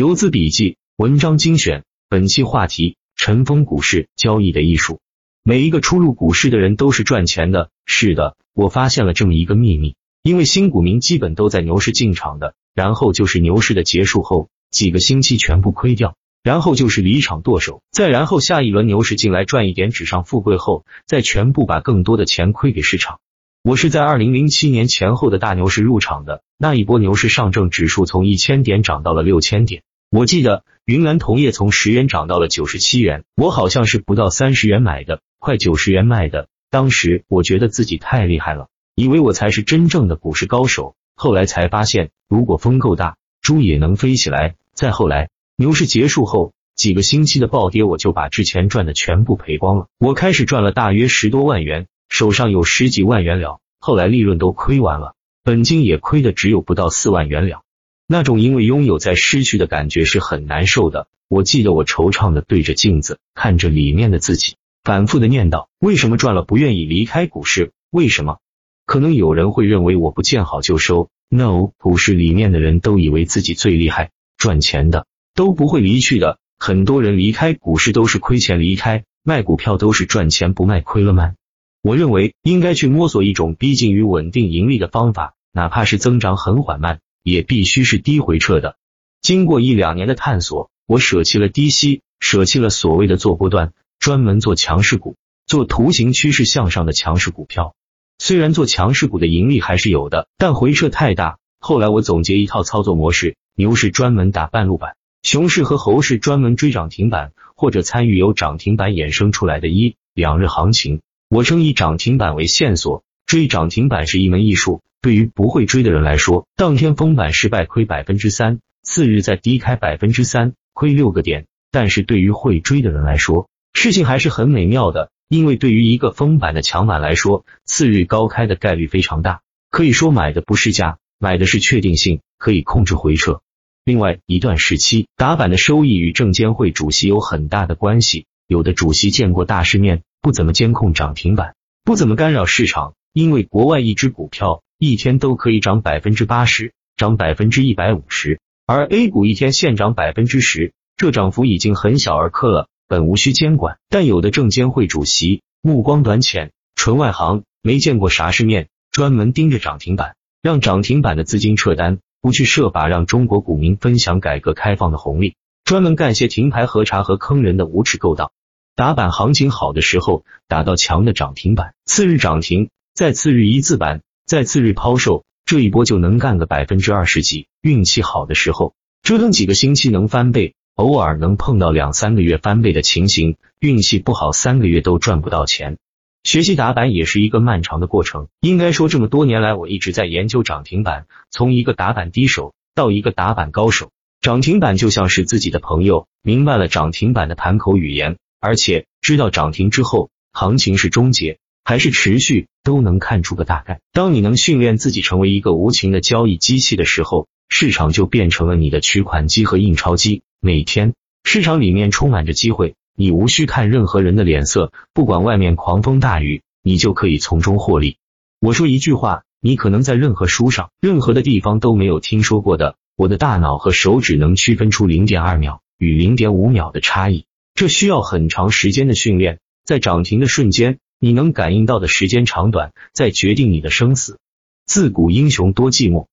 游资笔记文章精选，本期话题：尘封股市交易的艺术。每一个初入股市的人都是赚钱的。是的，我发现了这么一个秘密，因为新股民基本都在牛市进场的，然后就是牛市的结束后几个星期全部亏掉，然后就是离场剁手，再然后下一轮牛市进来赚一点纸上富贵后，再全部把更多的钱亏给市场。我是在二零零七年前后的大牛市入场的，那一波牛市上证指数从一千点涨到了六千点，我记得云南铜业从十元涨到了九十七元，我好像是不到三十元买的，快九十元卖的。当时我觉得自己太厉害了，以为我才是真正的股市高手。后来才发现，如果风够大，猪也能飞起来。再后来，牛市结束后几个星期的暴跌，我就把之前赚的全部赔光了。我开始赚了大约十多万元，手上有十几万元了。后来利润都亏完了，本金也亏的只有不到四万元了。那种因为拥有在失去的感觉是很难受的。我记得我惆怅的对着镜子，看着里面的自己。反复的念叨：为什么赚了不愿意离开股市？为什么？可能有人会认为我不见好就收。No，股市里面的人都以为自己最厉害，赚钱的都不会离去的。很多人离开股市都是亏钱离开，卖股票都是赚钱不卖亏了吗？我认为应该去摸索一种逼近于稳定盈利的方法，哪怕是增长很缓慢，也必须是低回撤的。经过一两年的探索，我舍弃了低吸，舍弃了所谓的做波段。专门做强势股，做图形趋势向上的强势股票。虽然做强势股的盈利还是有的，但回撤太大。后来我总结一套操作模式：牛市专门打半路板，熊市和猴市专门追涨停板，或者参与由涨停板衍生出来的一两日行情。我称以涨停板为线索，追涨停板是一门艺术。对于不会追的人来说，当天封板失败亏百分之三，次日再低开百分之三，亏六个点。但是对于会追的人来说，事情还是很美妙的，因为对于一个封板的强买来说，次日高开的概率非常大。可以说买的不是价，买的是确定性，可以控制回撤。另外一段时期，打板的收益与证监会主席有很大的关系。有的主席见过大世面，不怎么监控涨停板，不怎么干扰市场，因为国外一只股票一天都可以涨百分之八十，涨百分之一百五十，而 A 股一天现涨百分之十，这涨幅已经很小儿科了。本无需监管，但有的证监会主席目光短浅，纯外行，没见过啥世面，专门盯着涨停板，让涨停板的资金撤单，不去设法让中国股民分享改革开放的红利，专门干些停牌核查和坑人的无耻勾当。打板行情好的时候，打到强的涨停板，次日涨停，再次日一字板，在次日抛售，这一波就能干个百分之二十几。运气好的时候，折腾几个星期能翻倍。偶尔能碰到两三个月翻倍的情形，运气不好三个月都赚不到钱。学习打板也是一个漫长的过程。应该说，这么多年来我一直在研究涨停板，从一个打板低手到一个打板高手。涨停板就像是自己的朋友，明白了涨停板的盘口语言，而且知道涨停之后行情是终结还是持续，都能看出个大概。当你能训练自己成为一个无情的交易机器的时候，市场就变成了你的取款机和印钞机。每天市场里面充满着机会，你无需看任何人的脸色，不管外面狂风大雨，你就可以从中获利。我说一句话，你可能在任何书上、任何的地方都没有听说过的。我的大脑和手指能区分出零点二秒与零点五秒的差异，这需要很长时间的训练。在涨停的瞬间，你能感应到的时间长短，在决定你的生死。自古英雄多寂寞，